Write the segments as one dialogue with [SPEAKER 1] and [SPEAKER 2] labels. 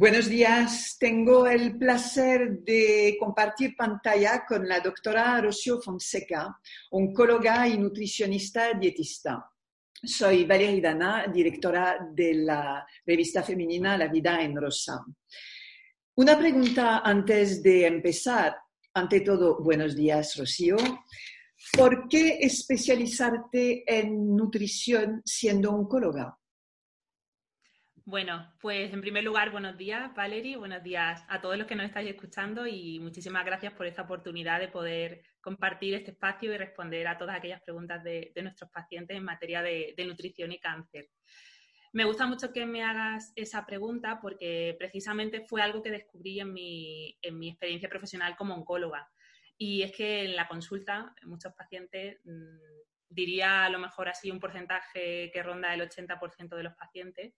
[SPEAKER 1] Buenos días. Tengo el placer de compartir pantalla con la doctora Rocío Fonseca, oncóloga y nutricionista dietista. Soy Valeria Dana, directora de la revista femenina La Vida en Rosa. Una pregunta antes de empezar. Ante todo, buenos días, Rocío. ¿Por qué especializarte en nutrición siendo oncóloga?
[SPEAKER 2] Bueno, pues en primer lugar, buenos días, Valerie, buenos días a todos los que nos estáis escuchando y muchísimas gracias por esta oportunidad de poder compartir este espacio y responder a todas aquellas preguntas de, nuestros pacientes en materia de, nutrición y cáncer. Me gusta mucho que me hagas esa pregunta porque precisamente fue algo que descubrí en mi, en mi experiencia profesional como oncóloga. Y es que en la consulta muchos pacientes mm, diría a lo mejor así un porcentaje que ronda el 80% de los pacientes,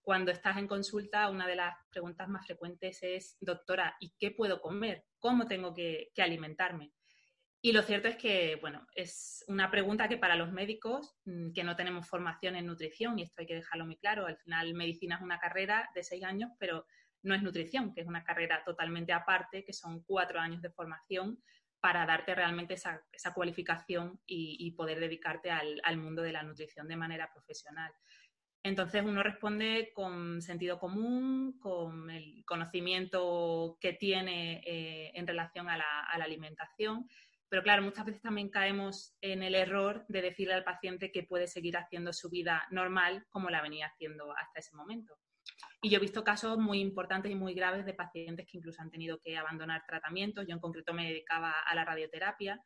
[SPEAKER 2] cuando estás en consulta, una de las preguntas más frecuentes es, doctora, ¿y qué puedo comer? ¿Cómo tengo que, alimentarme? Y lo cierto es que, bueno, es una pregunta que para los médicos mm, que no tenemos formación en nutrición, y esto hay que dejarlo muy claro, al final medicina es una carrera de seis años, pero no es nutrición, que es una carrera totalmente aparte, que son cuatro años de formación para darte realmente esa, cualificación y, poder dedicarte al, mundo de la nutrición de manera profesional. Entonces uno responde con sentido común, con el conocimiento que tiene eh, en relación a la, a la, alimentación, pero claro, muchas veces también caemos en el error de decirle al paciente que puede seguir haciendo su vida normal como la venía haciendo hasta ese momento. Y yo he visto casos muy importantes y muy graves de pacientes que incluso han tenido que abandonar tratamientos. Yo en concreto me dedicaba a la radioterapia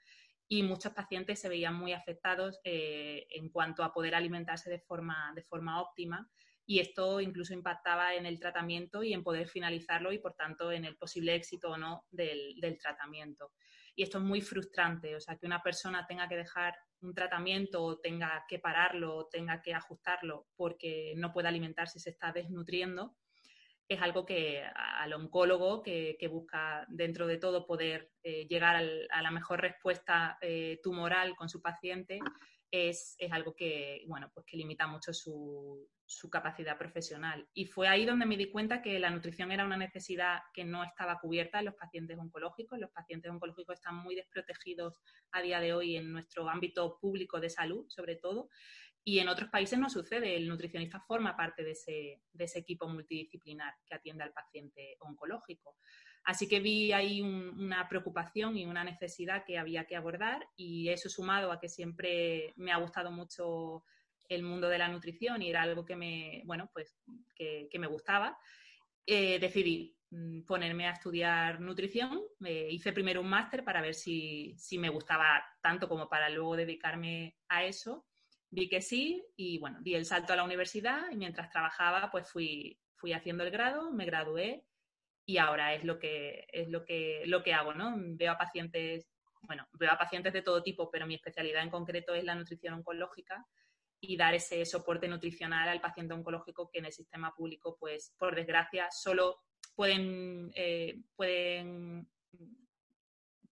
[SPEAKER 2] y muchos pacientes se veían muy afectados eh, en cuanto a poder alimentarse de forma, de forma óptima y esto incluso impactaba en el tratamiento y en poder finalizarlo y por tanto en el posible éxito o no del, del tratamiento. Y esto es muy frustrante, o sea, que una persona tenga que dejar un tratamiento o tenga que pararlo o tenga que ajustarlo porque no puede alimentarse se está desnutriendo, es algo que al oncólogo que, busca dentro de todo poder eh, llegar a la mejor respuesta eh, tumoral con su paciente, es, algo que, bueno, pues que limita mucho su, capacidad profesional. Y fue ahí donde me di cuenta que la nutrición era una necesidad que no estaba cubierta en los pacientes oncológicos. Los pacientes oncológicos están muy desprotegidos a día de hoy en nuestro ámbito público de salud, sobre todo. Y en otros países no sucede. El nutricionista forma parte de ese, de ese equipo multidisciplinar que atiende al paciente oncológico. Así que vi ahí una preocupación y una necesidad que había que abordar y eso sumado a que siempre me ha gustado mucho el mundo de la nutrición y era algo que me, bueno, pues que, me gustaba, eh, decidí mm, ponerme a estudiar nutrición. hice primero un máster para ver si, si me gustaba tanto como para luego dedicarme a eso. Vi que sí y bueno, di el salto a la universidad y mientras trabajaba pues fui, fui haciendo el grado, me gradué y ahora es lo que, es lo que, lo que hago, ¿no? Veo a pacientes, bueno, veo a pacientes de todo tipo, pero mi especialidad en concreto es la nutrición oncológica y dar ese soporte nutricional al paciente oncológico que en el sistema público, pues, por desgracia, solo pueden, eh, pueden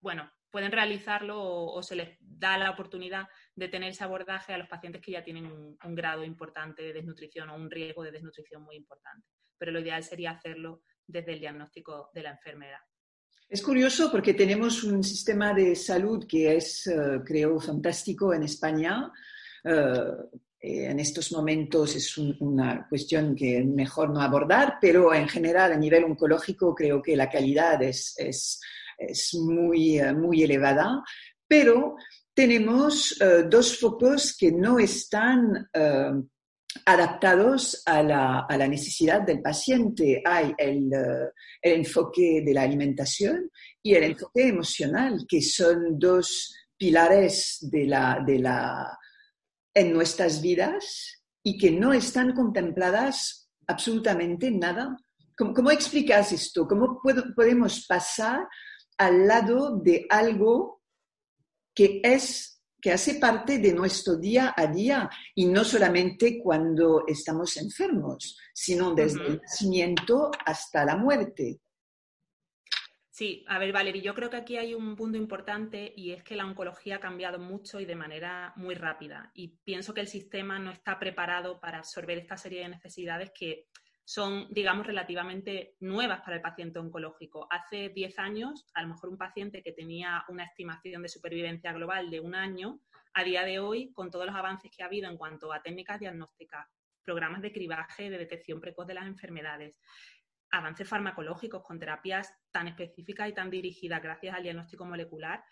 [SPEAKER 2] bueno, pueden realizarlo o, se les da la oportunidad de tener ese abordaje a los pacientes que ya tienen un grado importante de desnutrición o un riesgo de desnutrición muy importante. Pero lo ideal sería hacerlo desde el diagnóstico de la enfermedad.
[SPEAKER 1] Es curioso porque tenemos un sistema de salud que es, eh, creo, fantástico en España. Eh, en estos momentos es una cuestión que mejor no abordar, pero en general a nivel oncológico creo que la calidad es, es, es muy, eh, muy elevada. Pero tenemos dos focos que no están adaptados a la, necesidad del paciente. Hay eh, el, enfoque de la alimentación y el enfoque emocional, que son dos pilares de la, de la, en nuestras vidas y que no están contempladas absolutamente nada ¿Cómo, explicas esto? ¿Cómo podemos pasar al lado de algo que es que hace parte de nuestro día a día y no solamente cuando estamos enfermos, sino desde el nacimiento hasta la muerte.
[SPEAKER 2] Sí, a ver, Valerie, yo creo que aquí hay un punto importante y es que la oncología ha cambiado mucho y de manera muy rápida. Y pienso que el sistema no está preparado para absorber esta serie de necesidades que son, digamos, relativamente nuevas para el paciente oncológico. Hace 10 años, a lo mejor un paciente que tenía una estimación de supervivencia global de un año, a día de hoy, con todos los avances que ha habido en cuanto a técnicas diagnósticas, programas de cribaje, de detección precoz de las enfermedades, avances farmacológicos con terapias tan específicas y tan dirigidas gracias al diagnóstico molecular,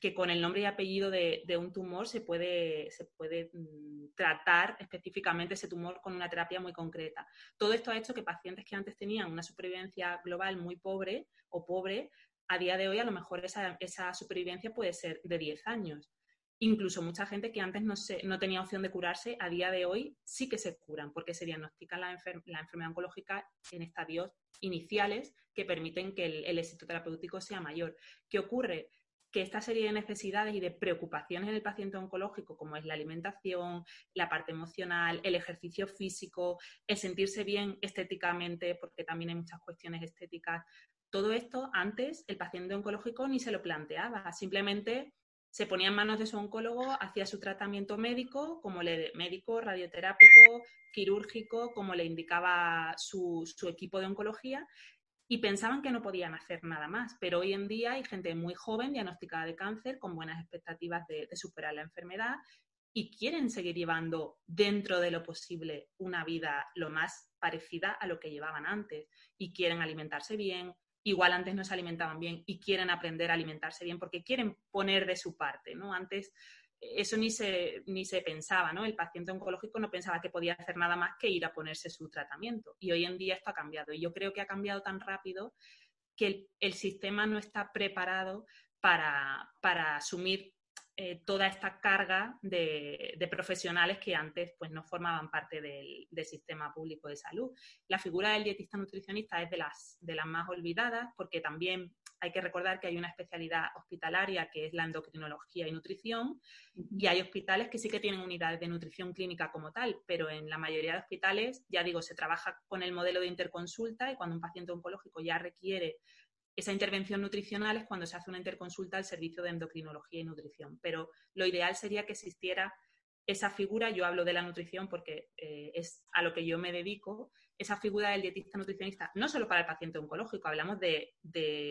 [SPEAKER 2] que con el nombre y apellido de, un tumor se puede, se puede mm, tratar específicamente ese tumor con una terapia muy concreta. Todo esto ha hecho que pacientes que antes tenían una supervivencia global muy pobre o pobre, a día de hoy a lo mejor esa, esa supervivencia puede ser de 10 años. Incluso mucha gente que antes no, se, no tenía opción de curarse, a día de hoy sí que se curan porque se diagnostica la, la enfermedad oncológica en estadios iniciales que permiten que el, el éxito terapéutico sea mayor. ¿Qué ocurre? Que esta serie de necesidades y de preocupaciones en el paciente oncológico, como es la alimentación, la parte emocional, el ejercicio físico, el sentirse bien estéticamente, porque también hay muchas cuestiones estéticas, todo esto antes el paciente oncológico ni se lo planteaba, simplemente se ponía en manos de su oncólogo, hacía su tratamiento médico, como le médico, radioterápico, quirúrgico, como le indicaba su, su equipo de oncología, y pensaban que no podían hacer nada más. Pero hoy en día hay gente muy joven diagnosticada de cáncer con buenas expectativas de, superar la enfermedad y quieren seguir llevando dentro de lo posible una vida lo más parecida a lo que llevaban antes y quieren alimentarse bien. Igual antes no se alimentaban bien y quieren aprender a alimentarse bien porque quieren poner de su parte, ¿no? Antes eso ni se, ni se pensaba, ¿no? El paciente oncológico no pensaba que podía hacer nada más que ir a ponerse su tratamiento. Y hoy en día esto ha cambiado. Y yo creo que ha cambiado tan rápido que el, sistema no está preparado para, asumir eh, toda esta carga de, profesionales que antes pues, no formaban parte del, del, sistema público de salud. La figura del dietista nutricionista es de las, de las más olvidadas porque también hay que recordar que hay una especialidad hospitalaria que es la endocrinología y nutrición y hay hospitales que sí que tienen unidades de nutrición clínica como tal, pero en la mayoría de hospitales, ya digo, se trabaja con el modelo de interconsulta y cuando un paciente oncológico ya requiere esa intervención nutricional es cuando se hace una interconsulta al servicio de endocrinología y nutrición. Pero lo ideal sería que existiera esa figura, yo hablo de la nutrición porque eh, es a lo que yo me dedico, esa figura del dietista nutricionista, no solo para el paciente oncológico, hablamos de,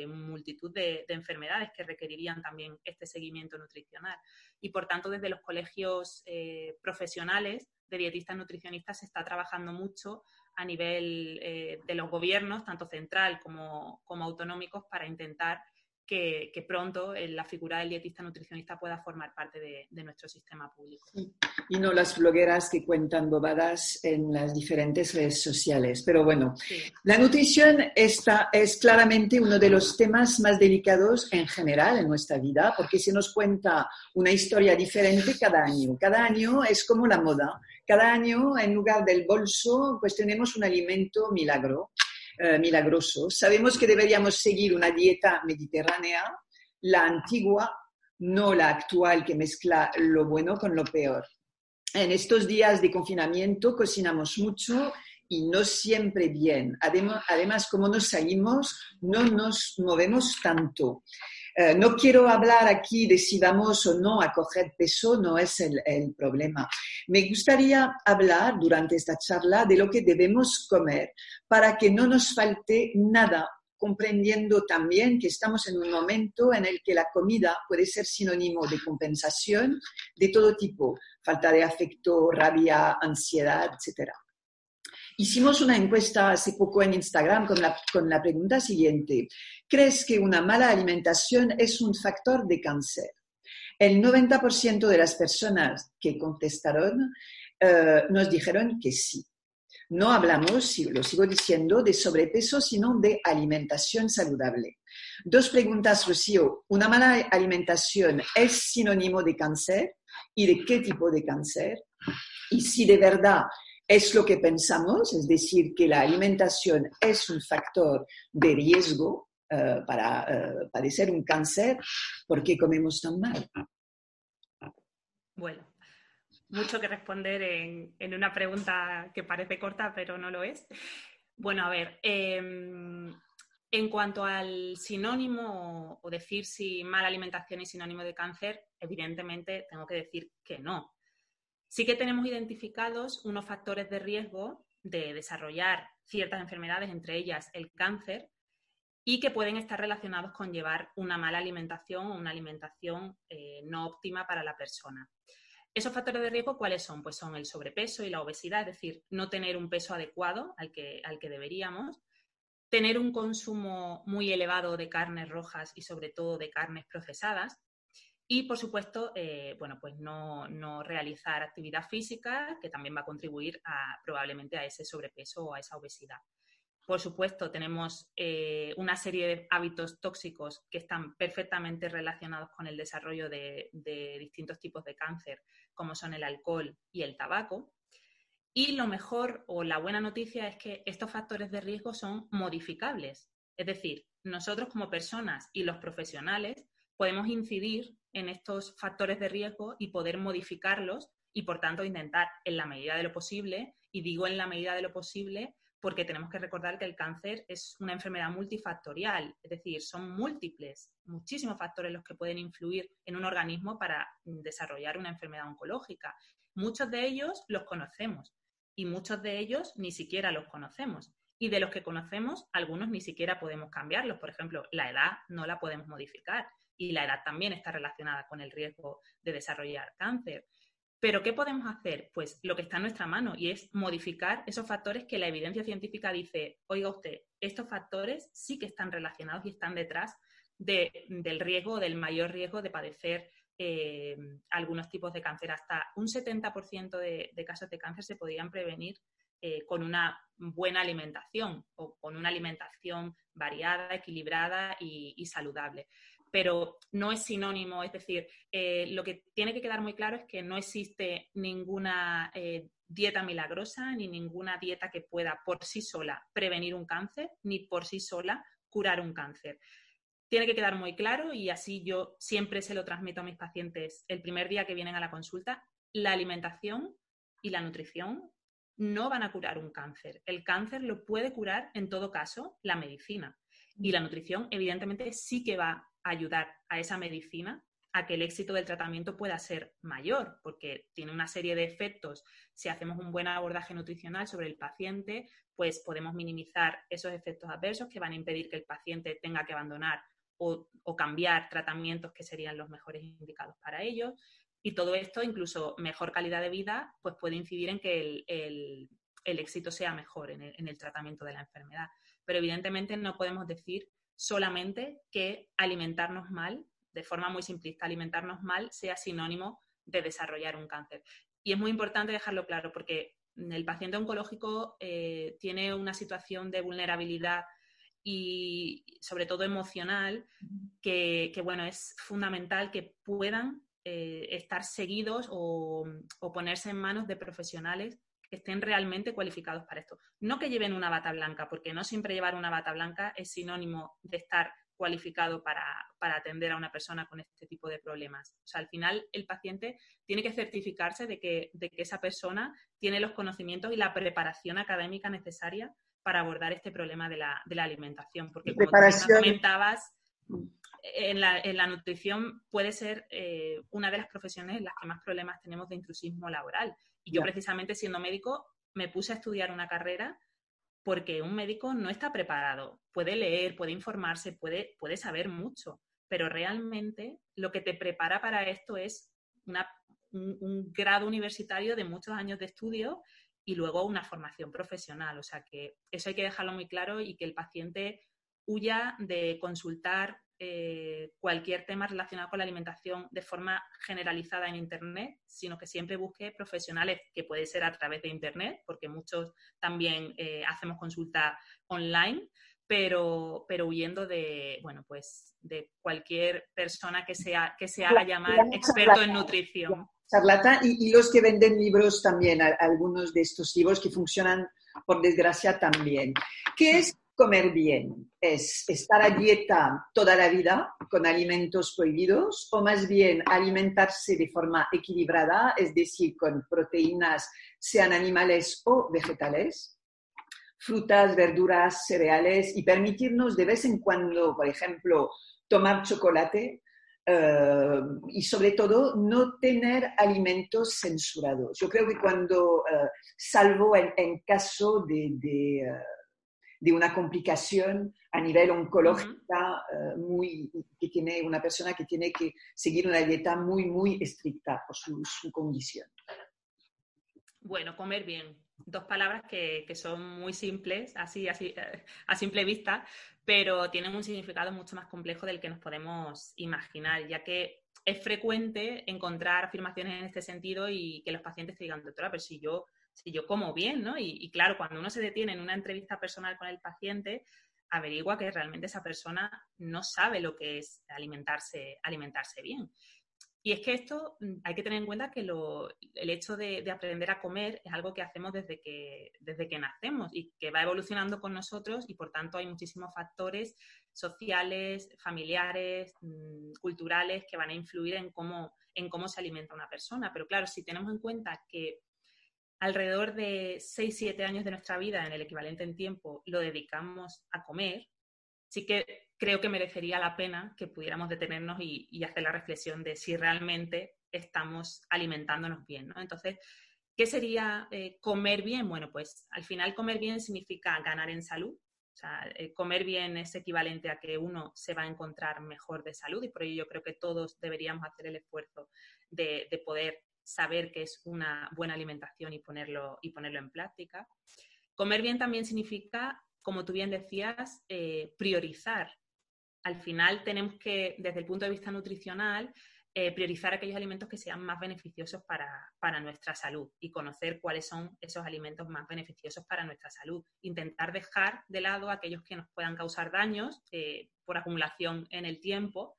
[SPEAKER 2] multitud de, enfermedades que requerirían también este seguimiento nutricional. Y por tanto, desde los colegios eh, profesionales de dietistas nutricionistas se está trabajando mucho a nivel eh, de los gobiernos, tanto central como, como autonómicos, para intentar que, pronto eh, la figura del dietista nutricionista pueda formar parte de, nuestro sistema público.
[SPEAKER 1] Y no las blogueras que cuentan bobadas en las diferentes redes sociales. Pero bueno, la nutrición está, es claramente uno de los temas más delicados en general en nuestra vida, porque se nos cuenta una historia diferente cada año. Cada año es como la moda. Cada año, en lugar del bolso, pues tenemos un alimento milagro eh, milagroso. Sabemos que deberíamos seguir una dieta mediterránea, la antigua, no la actual que mezcla lo bueno con lo peor. En estos días de confinamiento cocinamos mucho y no siempre bien. Además, además como nos salimos, no nos movemos tanto. Eh, no quiero hablar aquí de si vamos o no a coger peso, no es el, problema. Me gustaría hablar durante esta charla de lo que debemos comer para que no nos falte nada comprendiendo también que estamos en un momento en el que la comida puede ser sinónimo de compensación de todo tipo, falta de afecto, rabia, ansiedad, etc. Hicimos una encuesta hace poco en Instagram con la, pregunta siguiente. ¿Crees que una mala alimentación es un factor de cáncer? El 90% de las personas que contestaron eh, nos dijeron que sí. No hablamos, lo sigo diciendo, de sobrepeso, sino de alimentación saludable. Dos preguntas, Rocío. ¿Una mala alimentación es sinónimo de cáncer? ¿Y de qué tipo de cáncer? Y si de verdad es lo que pensamos, es decir, que la alimentación es un factor de riesgo eh, para eh, padecer un cáncer porque comemos tan mal.
[SPEAKER 2] Bueno, mucho que responder en, una pregunta que parece corta, pero no lo es. Bueno, a ver, em, en cuanto al sinónimo o decir si mala alimentación es sinónimo de cáncer, evidentemente tengo que decir que no. Sí que tenemos identificados unos factores de riesgo de desarrollar ciertas enfermedades, entre ellas el cáncer, y que pueden estar relacionados con llevar una mala alimentación o una alimentación eh, no óptima para la persona. Esos factores de riesgo, ¿cuáles son? Pues son el sobrepeso y la obesidad, es decir, no tener un peso adecuado al que, al que deberíamos, tener un consumo muy elevado de carnes rojas y sobre todo de carnes procesadas, y, por supuesto, eh, bueno, pues no, no, realizar actividad física, que también va a contribuir probablemente a ese sobrepeso o a esa obesidad. Por supuesto, tenemos eh, una serie de hábitos tóxicos que están perfectamente relacionados con el desarrollo de, distintos tipos de cáncer, como son el alcohol y el tabaco. Y lo mejor o la buena noticia es que estos factores de riesgo son modificables. Es decir, nosotros como personas y los profesionales podemos incidir en estos factores de riesgo y poder modificarlos y, por tanto, intentar en la medida de lo posible, y digo en la medida de lo posible, porque tenemos que recordar que el cáncer es una enfermedad multifactorial, es decir, son múltiples, muchísimos factores los que pueden influir en un organismo para desarrollar una enfermedad oncológica. Muchos de ellos los conocemos y muchos de ellos ni siquiera los conocemos. Y de los que conocemos, algunos ni siquiera podemos cambiarlos. Por ejemplo, la edad no la podemos modificar y la edad también está relacionada con el riesgo de desarrollar cáncer. Pero ¿qué podemos hacer? Pues lo que está en nuestra mano y es modificar esos factores que la evidencia científica dice, oiga usted, estos factores sí que están relacionados y están detrás del riesgo, del mayor riesgo de padecer eh, algunos tipos de cáncer. Hasta un 70% de, casos de cáncer se podrían prevenir eh, con una buena alimentación o con una alimentación variada, equilibrada y saludable pero no es sinónimo, es decir, eh, lo que tiene que quedar muy claro es que no existe ninguna eh, dieta milagrosa ni ninguna dieta que pueda por sí sola prevenir un cáncer ni por sí sola curar un cáncer. Tiene que quedar muy claro y así yo siempre se lo transmito a mis pacientes el primer día que vienen a la consulta. La alimentación y la nutrición no van a curar un cáncer. El cáncer lo puede curar en todo caso la medicina. Y la nutrición, evidentemente, sí que va ayudar a esa medicina a que el éxito del tratamiento pueda ser mayor, porque tiene una serie de efectos. Si hacemos un buen abordaje nutricional sobre el paciente, pues podemos minimizar esos efectos adversos que van a impedir que el paciente tenga que abandonar o, cambiar tratamientos que serían los mejores indicados para ellos. Y todo esto, incluso mejor calidad de vida, pues puede incidir en que el, éxito sea mejor en el tratamiento de la enfermedad. Pero evidentemente no podemos decir solamente que alimentarnos mal, de forma muy simplista, alimentarnos mal sea sinónimo de desarrollar un cáncer. Y es muy importante dejarlo claro porque el paciente oncológico eh, tiene una situación de vulnerabilidad y sobre todo emocional que, bueno, es fundamental que puedan eh, estar seguidos o, ponerse en manos de profesionales que estén realmente cualificados para esto. No que lleven una bata blanca, porque no siempre llevar una bata blanca es sinónimo de estar cualificado para, atender a una persona con este tipo de problemas. O sea, al final el paciente tiene que certificarse de que, de que esa persona tiene los conocimientos y la preparación académica necesaria para abordar este problema de la, alimentación. Porque como tú comentabas, en la, en la, nutrición puede ser eh, una de las profesiones en las que más problemas tenemos de intrusismo laboral. Y yo precisamente siendo médico me puse a estudiar una carrera porque un médico no está preparado. Puede leer, puede informarse, puede, puede saber mucho, pero realmente lo que te prepara para esto es una, un, grado universitario de muchos años de estudio y luego una formación profesional. O sea que eso hay que dejarlo muy claro y que el paciente huya de consultar eh, cualquier tema relacionado con la alimentación de forma generalizada en Internet, sino que siempre busque profesionales, que puede ser a través de Internet, porque muchos también eh, hacemos consulta online, pero, pero huyendo de, bueno, pues de cualquier persona que, sea, que se haga llamar experto en nutrición.
[SPEAKER 1] charlatán y, los que venden libros también, algunos de estos libros que funcionan, por desgracia, también. ¿Qué es comer bien? ¿Es estar a dieta toda la vida con alimentos prohibidos o más bien alimentarse de forma equilibrada, es decir, con proteínas, sean animales o vegetales? frutas, verduras, cereales y permitirnos de vez en cuando, por ejemplo, tomar chocolate eh, y sobre todo no tener alimentos censurados. Yo creo que cuando, eh, salvo en, caso de, eh, de, una complicación a nivel oncológica, muy, que tiene una persona que tiene que seguir una dieta muy, muy estricta por su, su condición.
[SPEAKER 2] Bueno, comer bien. Dos palabras que, son muy simples, así, así, a simple vista, pero tienen un significado mucho más complejo del que nos podemos imaginar, ya que es frecuente encontrar afirmaciones en este sentido y que los pacientes te digan, doctora, pero si yo, si yo como bien, ¿no? Y, claro, cuando uno se detiene en una entrevista personal con el paciente, averigua que realmente esa persona no sabe lo que es alimentarse, alimentarse bien. Y es que esto mm, hay que tener en cuenta que el hecho de, aprender a comer es algo que hacemos desde que, desde que nacemos y que va evolucionando con nosotros y por tanto hay muchísimos factores sociales, familiares, mm, culturales que van a influir en cómo, en cómo se alimenta una persona. Pero claro, si tenemos en cuenta que alrededor de 6-7 años de nuestra vida, en el equivalente en tiempo, lo dedicamos a comer, sí que creo que merecería la pena que pudiéramos detenernos y, hacer la reflexión de si realmente estamos alimentándonos bien. ¿no? Entonces, ¿qué sería eh, comer bien? Bueno, pues al final comer bien significa ganar en salud. O sea, eh, comer bien es equivalente a que uno se va a encontrar mejor de salud y por ello yo creo que todos deberíamos hacer el esfuerzo de, de poder saber qué es una buena alimentación y ponerlo, y ponerlo en práctica. Comer bien también significa, como tú bien decías, eh, priorizar al final tenemos que, desde el punto de vista nutricional, eh, priorizar aquellos alimentos que sean más beneficiosos para, nuestra salud y conocer cuáles son esos alimentos más beneficiosos para nuestra salud. Intentar dejar de lado aquellos que nos puedan causar daños eh, por acumulación en el tiempo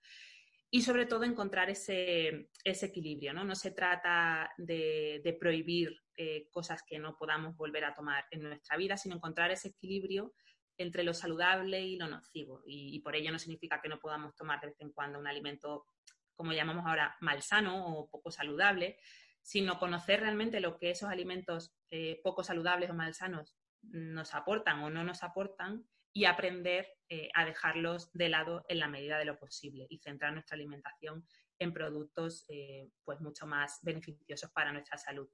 [SPEAKER 2] y sobre todo encontrar ese, equilibrio. ¿no? no se trata de, prohibir eh, cosas que no podamos volver a tomar en nuestra vida, sino encontrar ese equilibrio entre lo saludable y lo nocivo. Y, por ello no significa que no podamos tomar de vez en cuando un alimento, como llamamos ahora, malsano o poco saludable, sino conocer realmente lo que esos alimentos eh, poco saludables o malsanos nos aportan o no nos aportan y aprender eh, a dejarlos de lado en la medida de lo posible y centrar nuestra alimentación en productos eh, pues mucho más beneficiosos para nuestra salud.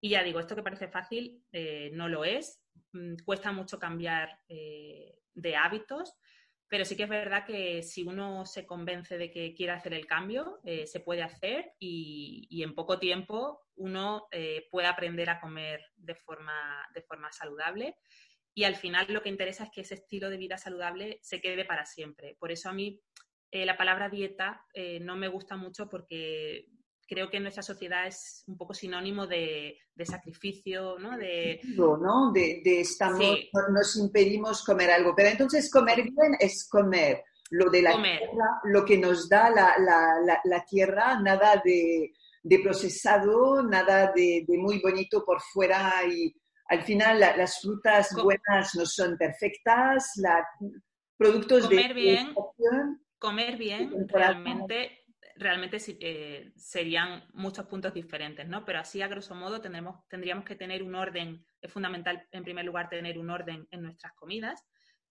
[SPEAKER 2] Y ya digo, esto que parece fácil no lo es Mm, cuesta mucho cambiar eh, de hábitos, pero sí que es verdad que si uno se convence de que quiere hacer el cambio, eh, se puede hacer y, en poco tiempo uno eh, puede aprender a comer de forma, de forma saludable. Y al final lo que interesa es que ese estilo de vida saludable se quede para siempre. Por eso a mí la palabra dieta no me gusta mucho porque creo que en nuestra sociedad es un poco sinónimo de, sacrificio, ¿no? De,
[SPEAKER 1] ¿no? de, estamos, nos impedimos comer algo. Pero entonces comer bien es comer lo de la tierra, lo que nos da la, la, la, tierra, nada de, procesado, nada de, muy bonito por fuera y al final las frutas buenas no son perfectas, la, productos
[SPEAKER 2] comer
[SPEAKER 1] de...
[SPEAKER 2] Bien, comer bien, realmente realmente eh, serían muchos puntos diferentes, ¿no? Pero así, a grosso modo, tendríamos que tener un orden, es fundamental, en primer lugar, tener un orden en nuestras comidas,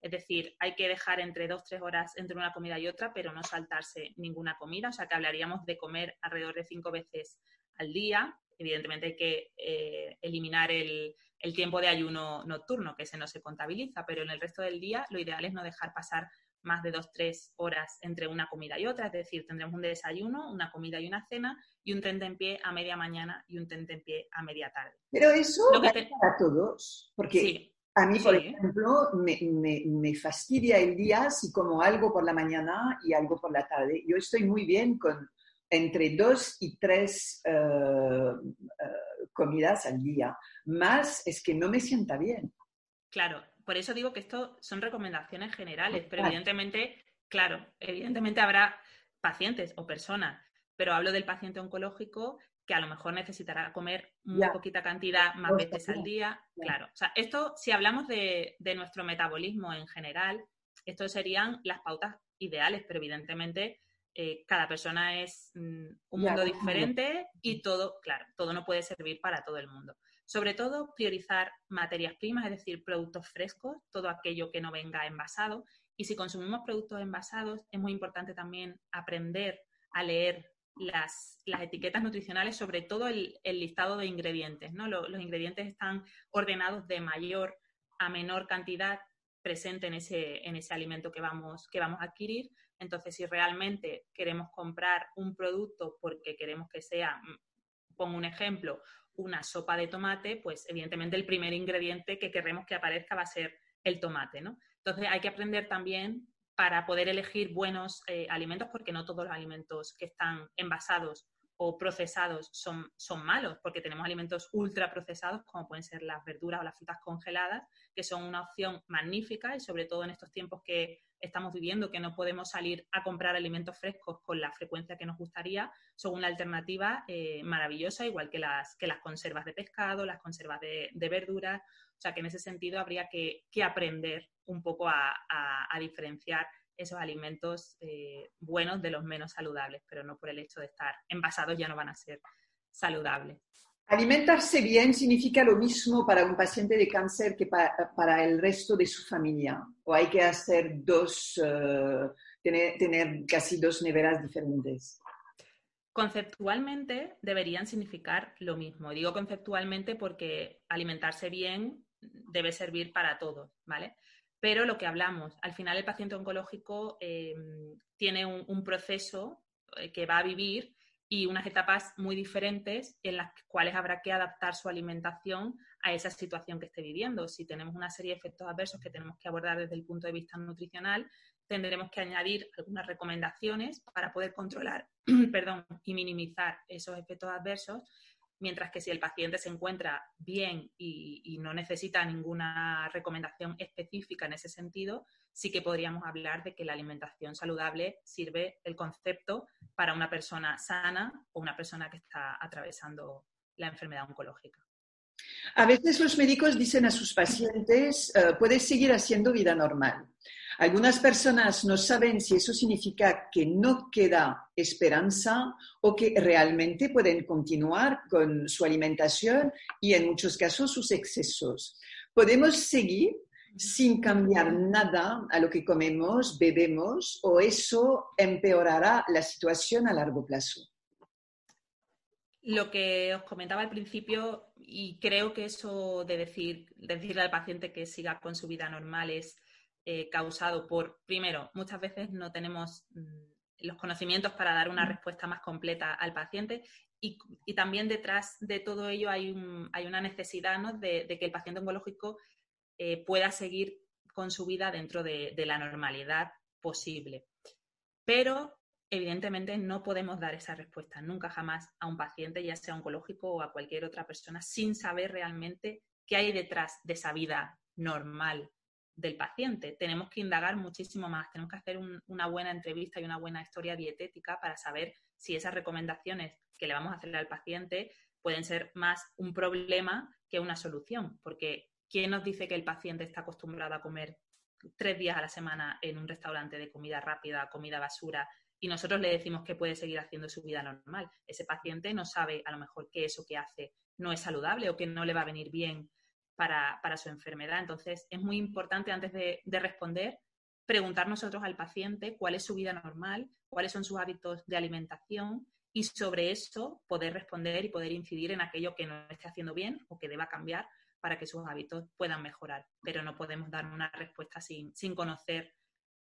[SPEAKER 2] es decir, hay que dejar entre dos, tres horas entre una comida y otra, pero no saltarse ninguna comida, o sea que hablaríamos de comer alrededor de cinco veces al día. Evidentemente hay que eh, eliminar el, el tiempo de ayuno nocturno, que ese no se contabiliza, pero en el resto del día lo ideal es no dejar pasar más de dos, tres horas entre una comida y otra, es decir, tendremos un desayuno, una comida y una cena y un pie a media mañana y un pie a media tarde.
[SPEAKER 1] Pero eso Lo para todos, porque a mí, por ejemplo, me, fastidia el día si como algo por la mañana y algo por la tarde. Yo estoy muy bien con entre dos y tres eh, eh, comidas al día. Más es que no me sienta bien.
[SPEAKER 2] Claro, por eso digo que esto son recomendaciones generales, pero evidentemente, claro, evidentemente habrá pacientes o personas, pero hablo del paciente oncológico que a lo mejor necesitará comer muy poquita cantidad más veces al día. Claro, o sea, esto, si hablamos de, nuestro metabolismo en general, estos serían las pautas ideales, pero evidentemente eh, cada persona es mm, un mundo diferente y todo, claro, todo no puede servir para todo el mundo. Sobre todo, priorizar materias primas, es decir, productos frescos, todo aquello que no venga envasado. Y si consumimos productos envasados, es muy importante también aprender a leer las, etiquetas nutricionales, sobre todo el, listado de ingredientes. ¿no? Los, ingredientes están ordenados de mayor a menor cantidad presente en ese, en ese alimento que vamos, que vamos a adquirir. Entonces, si realmente queremos comprar un producto porque queremos que sea, mm, pongo un ejemplo, una sopa de tomate, pues evidentemente el primer ingrediente que queremos que aparezca va a ser el tomate, ¿no? Entonces hay que aprender también para poder elegir buenos eh, alimentos, porque no todos los alimentos que están envasados o procesados son, son malos, porque tenemos alimentos ultra procesados, como pueden ser las verduras o las frutas congeladas, que son una opción magnífica y sobre todo en estos tiempos que estamos viviendo, que no podemos salir a comprar alimentos frescos con la frecuencia que nos gustaría, son una alternativa eh, maravillosa, igual que las, que las conservas de pescado, las conservas de, verduras. O sea que en ese sentido habría que, aprender un poco a, diferenciar esos alimentos eh, buenos de los menos saludables, pero no por el hecho de estar envasados ya no van a ser saludables.
[SPEAKER 1] Alimentarse bien significa lo mismo para un paciente de cáncer que para, el resto de su familia. O hay que hacer dos, eh, tener, casi dos neveras diferentes.
[SPEAKER 2] Conceptualmente deberían significar lo mismo. Digo conceptualmente porque alimentarse bien debe servir para todos, ¿vale? Pero lo que hablamos, al final el paciente oncológico eh, tiene un, proceso eh, que va a vivir y unas etapas muy diferentes en las cuales habrá que adaptar su alimentación a esa situación que esté viviendo. Si tenemos una serie de efectos adversos que tenemos que abordar desde el punto de vista nutricional, tendremos que añadir algunas recomendaciones para poder controlar perdón, y minimizar esos efectos adversos mientras que si el paciente se encuentra bien y, no necesita ninguna recomendación específica en ese sentido, sí que podríamos hablar de que la alimentación saludable sirve el concepto para una persona sana o una persona que está atravesando la enfermedad oncológica.
[SPEAKER 1] A veces los médicos dicen a sus pacientes, uh, puedes seguir haciendo vida normal. Algunas personas no saben si eso significa que no queda esperanza o que realmente pueden continuar con su alimentación y en muchos casos sus excesos. ¿Podemos seguir sin cambiar nada a lo que comemos, bebemos o eso empeorará la situación a largo plazo?
[SPEAKER 2] Lo que os comentaba al principio, y creo que eso de decir, decirle al paciente que siga con su vida normal es eh, causado por, primero, muchas veces no tenemos mm, los conocimientos para dar una respuesta más completa al paciente y, también detrás de todo ello hay, hay una necesidad de, que el paciente oncológico eh, pueda seguir con su vida dentro de, de la normalidad posible. Pero evidentemente no podemos dar esa respuesta nunca jamás a un paciente, ya sea oncológico o a cualquier otra persona, sin saber realmente qué hay detrás de esa vida normal del paciente. Tenemos que indagar muchísimo más, tenemos que hacer una buena entrevista y una buena historia dietética para saber si esas recomendaciones que le vamos a hacer al paciente pueden ser más un problema que una solución, porque ¿quién nos dice que el paciente está acostumbrado a comer tres días a la semana en un restaurante de comida rápida, comida basura, y nosotros le decimos que puede seguir haciendo su vida normal? Ese paciente no sabe a lo mejor que eso que hace no es saludable o que no le va a venir bien para, su enfermedad. Entonces, es muy importante antes de, responder preguntar nosotros al paciente cuál es su vida normal, cuáles son sus hábitos de alimentación y sobre eso poder responder y poder incidir en aquello que no esté haciendo bien o que deba cambiar para que sus hábitos puedan mejorar. Pero no podemos dar una respuesta sin, conocer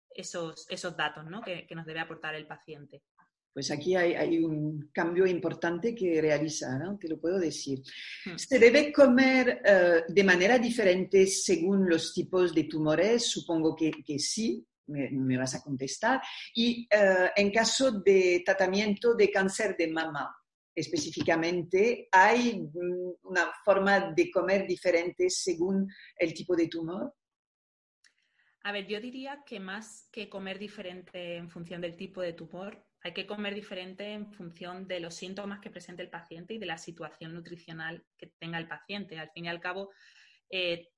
[SPEAKER 2] esos, esos datos que nos debe aportar el paciente.
[SPEAKER 1] Pues aquí hay, un cambio importante que realizar, te lo puedo decir. Hmm. Se debe comer eh, de manera diferente según los tipos de tumores, supongo que, sí, me, vas a contestar. Y eh, en caso de tratamiento de cáncer de mama, específicamente, ¿hay mm, una forma de comer diferente según el tipo de tumor?
[SPEAKER 2] A ver, yo diría que más que comer diferente en función del tipo de tumor, Hay que comer diferente en función de los síntomas que presente el paciente y de la situación nutricional que tenga el paciente. Al fin y al cabo, eh,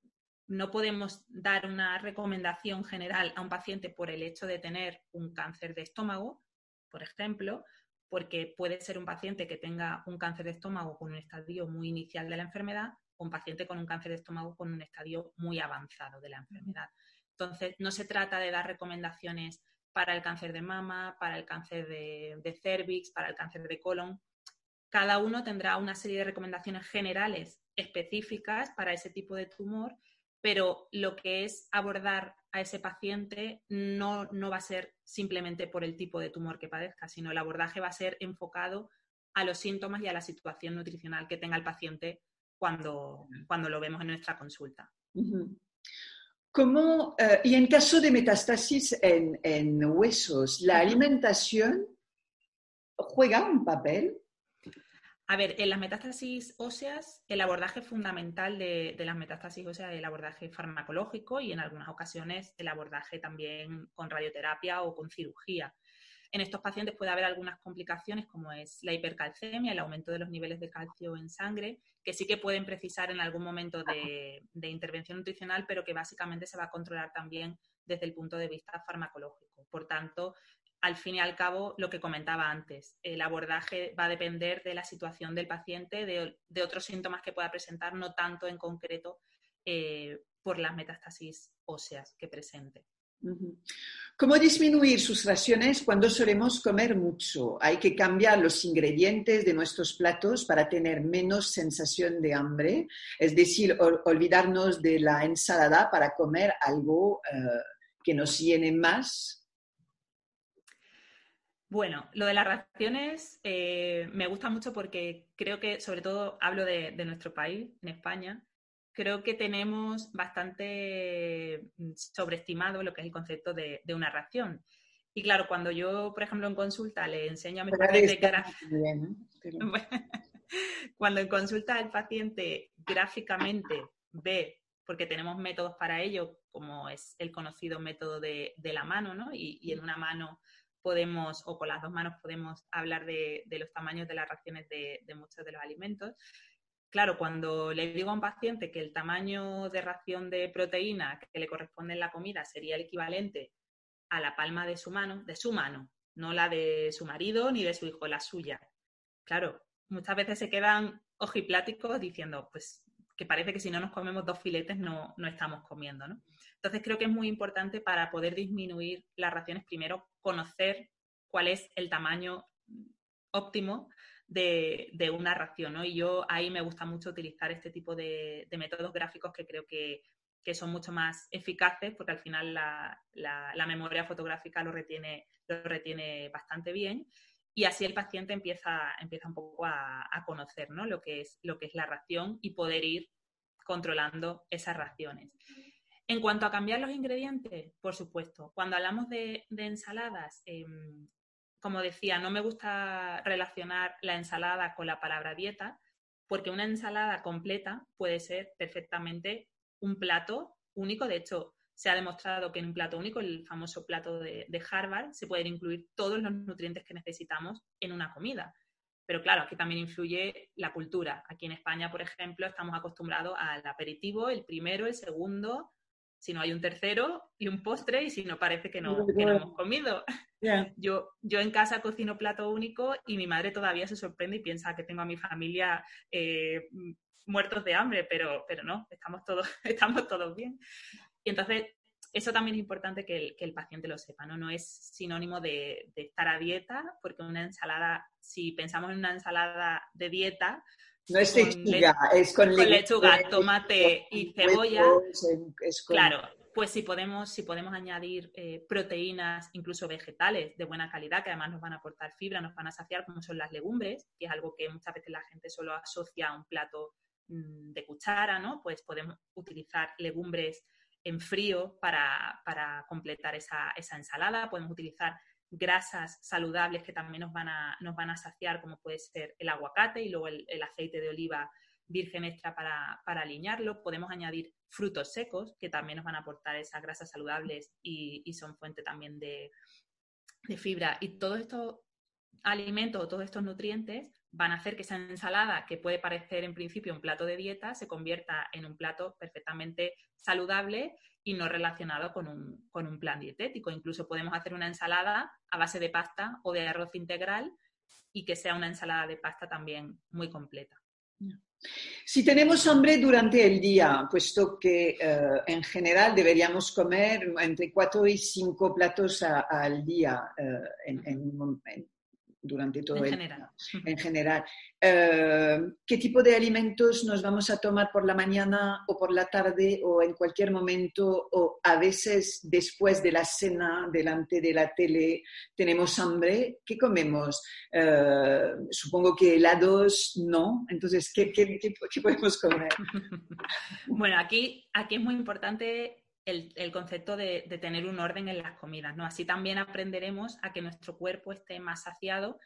[SPEAKER 2] no podemos dar una recomendación general a un paciente por el hecho de tener un cáncer de estómago, por ejemplo, porque puede ser un paciente que tenga un cáncer de estómago con un estadio muy inicial de la enfermedad o un paciente con un cáncer de estómago con un estadio muy avanzado de la enfermedad. Entonces, no se trata de dar recomendaciones para el cáncer de mama, para el cáncer de, de cervix, para el cáncer de colon. Cada uno tendrá una serie de recomendaciones generales específicas para ese tipo de tumor, pero lo que es abordar a ese paciente no, no, va a ser simplemente por el tipo de tumor que padezca, sino el abordaje va a ser enfocado a los síntomas y a la situación nutricional que tenga el paciente cuando, cuando lo vemos en nuestra consulta.
[SPEAKER 1] ¿Cómo, eh, y en caso de metástasis en, en huesos, ¿la alimentación juega un papel?
[SPEAKER 2] A ver, en las metástasis óseas, el abordaje fundamental de, las metástasis óseas es el abordaje farmacológico y en algunas ocasiones el abordaje también con radioterapia o con cirugía. En estos pacientes puede haber algunas complicaciones como es la hipercalcemia, el aumento de los niveles de calcio en sangre, que sí que pueden precisar en algún momento de, intervención nutricional, pero que básicamente se va a controlar también desde el punto de vista farmacológico. Por tanto, al fin y al cabo, lo que comentaba antes, el abordaje va a depender de la situación del paciente, de, otros síntomas que pueda presentar, no tanto en concreto eh, por las metástasis óseas que presente.
[SPEAKER 1] ¿Cómo disminuir sus raciones cuando solemos comer mucho? Hay que cambiar los ingredientes de nuestros platos para tener menos sensación de hambre, es decir, olvidarnos de la ensalada para comer algo eh, que nos llene más
[SPEAKER 2] bueno, lo de las raciones eh, me gusta mucho porque creo que, sobre todo, hablo de, nuestro país, en España, creo que tenemos bastante mm, sobreestimado lo que es el concepto de, una ración. Y claro, cuando yo, por ejemplo, en consulta le enseño a mi paciente cuando en consulta el paciente gráficamente ve, porque tenemos métodos para ello, como es el conocido método de, la mano, ¿no? y en una mano podemos, o con las dos manos podemos hablar de, los tamaños de las raciones de, muchos de los alimentos. Claro, cuando le digo a un paciente que el tamaño de ración de proteína que le corresponde en la comida sería el equivalente a la palma de su mano, de su mano, no la de su marido ni de su hijo, la suya. Claro, muchas veces se quedan ojipláticos diciendo, pues que parece que si no nos comemos dos filetes no, no estamos comiendo, ¿no? Entonces creo que es muy importante para poder disminuir las raciones, primero conocer cuál es el tamaño óptimo de, una ración. Y yo ahí me gusta mucho utilizar este tipo de, métodos gráficos que creo que, son mucho más eficaces porque al final la, memoria fotográfica lo retiene, lo retiene bastante bien y así el paciente empieza, empieza un poco a, conocer lo, que es, lo que es la ración y poder ir controlando esas raciones. En cuanto a cambiar los ingredientes, por supuesto, cuando hablamos de, ensaladas, em, como decía, no me gusta relacionar la ensalada con la palabra dieta, porque una ensalada completa puede ser perfectamente un plato único. De hecho, se ha demostrado que en un plato único, el famoso plato de, Harvard, se pueden incluir todos los nutrientes que necesitamos en una comida. Pero claro, aquí también influye la cultura. Aquí en España, por ejemplo, estamos acostumbrados al aperitivo, el primero, el segundo, si no hay un tercero y un postre y si no parece que no, hemos comido. Yo, yo en casa cocino plato único y mi madre todavía se sorprende y piensa que tengo a mi familia eh, muertos de hambre, pero, pero no, estamos todos, estamos todos bien. Y entonces, eso también es importante que el, paciente lo sepa, ¿no? No es sinónimo de, de, estar a dieta, porque una ensalada, si pensamos en una ensalada de dieta,
[SPEAKER 1] no es lechuga, es con,
[SPEAKER 2] lechuga, tomate y cebolla. Claro, pues si podemos, si podemos añadir eh, proteínas, incluso vegetales de buena calidad, que además nos van a aportar fibra, nos van a saciar, como son las legumbres, que es algo que muchas veces la gente solo asocia a un plato mm, de cuchara, ¿no? Pues podemos utilizar legumbres en frío para, completar esa, esa ensalada, podemos utilizar grasas saludables que también nos van a, nos van a saciar, como puede ser el aguacate y luego el, aceite de oliva virgen extra para, alinearlo. Podemos añadir frutos secos que también nos van a aportar esas grasas saludables y, son fuente también de, fibra. Y todo esto alimentos o todos estos nutrientes van a hacer que esa ensalada, que puede parecer en principio un plato de dieta, se convierta en un plato perfectamente saludable y no relacionado con un, con un plan dietético. Incluso podemos hacer una ensalada a base de pasta o de arroz integral y que sea una ensalada de pasta también muy completa.
[SPEAKER 1] Si tenemos hambre durante el día, puesto que eh, en general deberíamos comer entre cuatro y cinco platos al día eh, en, en, durante todo
[SPEAKER 2] en
[SPEAKER 1] el
[SPEAKER 2] general.
[SPEAKER 1] en general. Eh, ¿Qué tipo de alimentos nos vamos a tomar por la mañana o por la tarde o en cualquier momento o a veces después de la cena delante de la tele tenemos hambre? ¿Qué comemos? Eh, supongo que helados no. Entonces, ¿qué, qué, qué, qué podemos comer?
[SPEAKER 2] bueno, aquí, aquí es muy importante el, concepto de, tener un orden en las comidas, ¿no? Así también aprenderemos a que nuestro cuerpo esté más saciado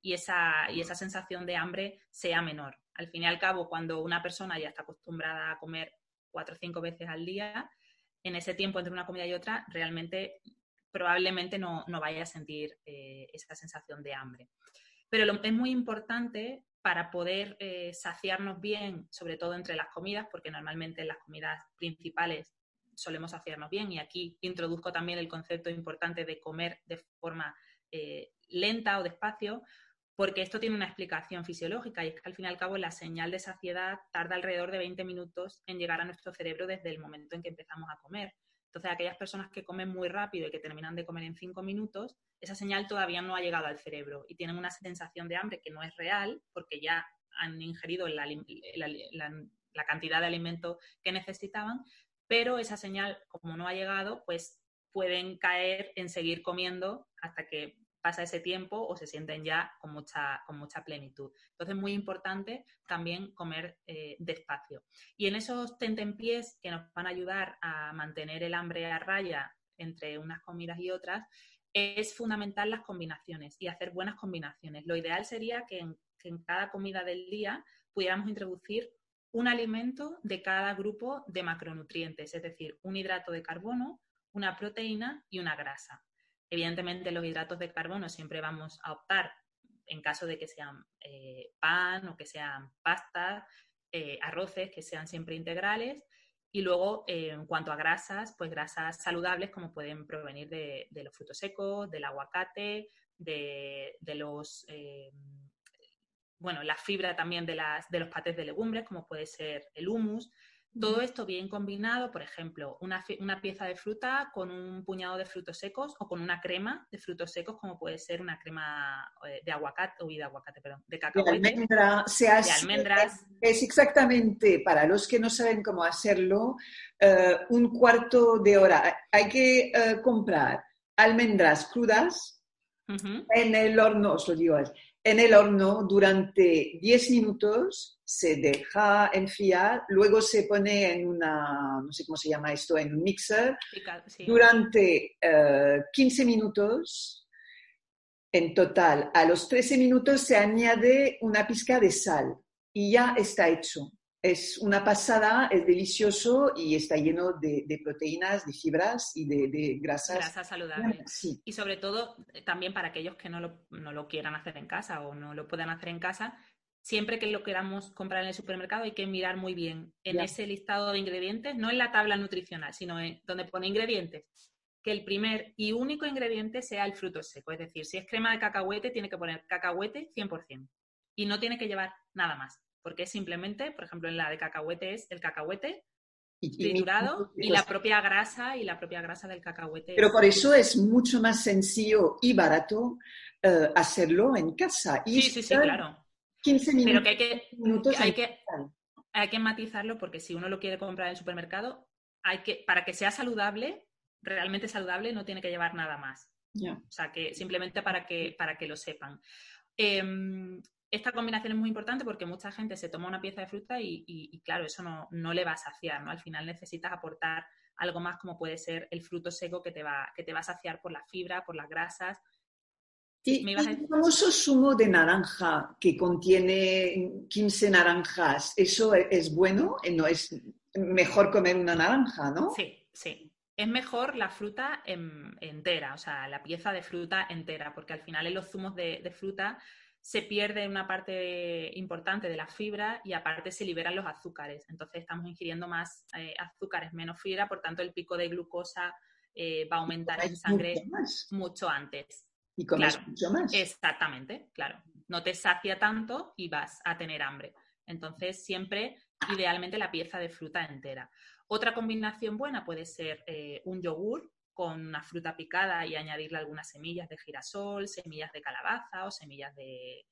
[SPEAKER 2] y esa, y esa sensación de hambre sea menor. Al fin y al cabo, cuando una persona ya está acostumbrada a comer cuatro o cinco veces al día, en ese tiempo entre una comida y otra, realmente probablemente no, no vaya a sentir eh, esa sensación de hambre. Pero es muy importante para poder eh, saciarnos bien, sobre todo entre las comidas, porque normalmente en las comidas principales solemos hacernos bien. Y aquí introduzco también el concepto importante de comer de forma eh, lenta o despacio, porque esto tiene una explicación fisiológica y es que al fin y al cabo la señal de saciedad tarda alrededor de 20 minutos en llegar a nuestro cerebro desde el momento en que empezamos a comer. Entonces, aquellas personas que comen muy rápido y que terminan de comer en 5 minutos, esa señal todavía no ha llegado al cerebro y tienen una sensación de hambre que no es real porque ya han ingerido la, la cantidad de alimento que necesitaban, pero esa señal, como no ha llegado, pues pueden caer en seguir comiendo hasta que pasa ese tiempo o se sienten ya con mucha, con mucha plenitud. Entonces, muy importante también comer eh, despacio. Y en esos tentempiés que nos van a ayudar a mantener el hambre a raya entre unas comidas y otras, es fundamental las combinaciones y hacer buenas combinaciones. Lo ideal sería que en, que en cada comida del día pudiéramos introducir un alimento de cada grupo de macronutrientes, es decir, un hidrato de carbono, una proteína y una grasa. Evidentemente, los hidratos de carbono siempre vamos a optar en caso de que sean eh, pan o que sean pastas, eh, arroces, que sean siempre integrales. Y luego, eh, en cuanto a grasas, pues grasas saludables como pueden provenir de, los frutos secos, del aguacate, de, los bueno, la fibra también de, las, de los patés de legumbres, como puede ser el humus. Todo esto bien combinado, por ejemplo, una, una, pieza de fruta con un puñado de frutos secos o con una crema de frutos secos, como puede ser una crema eh, de aguacate, o de aguacate, perdón, de cacahuete.
[SPEAKER 1] De, almendra, se hace,
[SPEAKER 2] de almendras.
[SPEAKER 1] Es, exactamente, para los que no saben cómo hacerlo, uh, un cuarto de hora. Hay que uh, comprar almendras crudas uh -huh. en el horno, os lo digo, en el horno durante 10 minutos, se deja enfriar, luego se pone en una, no sé cómo se llama esto, en un mixer, sí. durante uh, 15 minutos. En total, a los 13 minutos se añade una pizca de sal y ya está hecho. Es una pasada, es delicioso y está lleno de, de proteínas, de fibras y de, de grasas.
[SPEAKER 2] Grasas saludables. Sí. Y sobre todo, también para aquellos que no lo, no lo, quieran hacer en casa o no lo puedan hacer en casa, siempre que lo queramos comprar en el supermercado hay que mirar muy bien en ese listado de ingredientes, no en la tabla nutricional, sino en donde pone ingredientes, que el primer y único ingrediente sea el fruto seco. Es decir, si es crema de cacahuete, tiene que poner cacahuete 100% y no tiene que llevar nada más porque simplemente, por ejemplo, en la de cacahuete es el cacahuete triturado y, y, la propia grasa y la propia grasa del cacahuete.
[SPEAKER 1] Pero por eso es mucho más sencillo y barato uh, hacerlo en casa. Y
[SPEAKER 2] sí, sí, sí, claro.
[SPEAKER 1] 15 minutos.
[SPEAKER 2] Pero que hay que, minutos hay, que, hay que matizarlo porque si uno lo quiere comprar en el supermercado, hay que, para que sea saludable, realmente saludable, no tiene que llevar nada más.
[SPEAKER 1] Yeah.
[SPEAKER 2] O sea, que simplemente para que, para que lo sepan. Eh, esta combinación es muy importante porque mucha gente se toma una pieza de fruta y, y, y claro, eso no, no, le va a saciar, ¿no? Al final necesitas aportar algo más como puede ser el fruto seco que te va, que te va a saciar por la fibra, por las grasas.
[SPEAKER 1] Y, y el famoso zumo de naranja que contiene 15 naranjas, ¿eso es bueno? ¿No es mejor comer una naranja, no?
[SPEAKER 2] Sí, sí. Es mejor la fruta entera, o sea, la pieza de fruta entera, porque al final en los zumos de, fruta se pierde una parte importante de la fibra y aparte se liberan los azúcares. Entonces estamos ingiriendo más eh, azúcares, menos fibra, por tanto el pico de glucosa eh, va a aumentar en sangre mucho, antes.
[SPEAKER 1] Y comes mucho más.
[SPEAKER 2] Exactamente, claro. No te sacia tanto y vas a tener hambre. Entonces, siempre, idealmente, la pieza de fruta entera. Otra combinación buena puede ser eh, un yogur con una fruta picada y añadirle algunas semillas de girasol, semillas de calabaza o semillas de,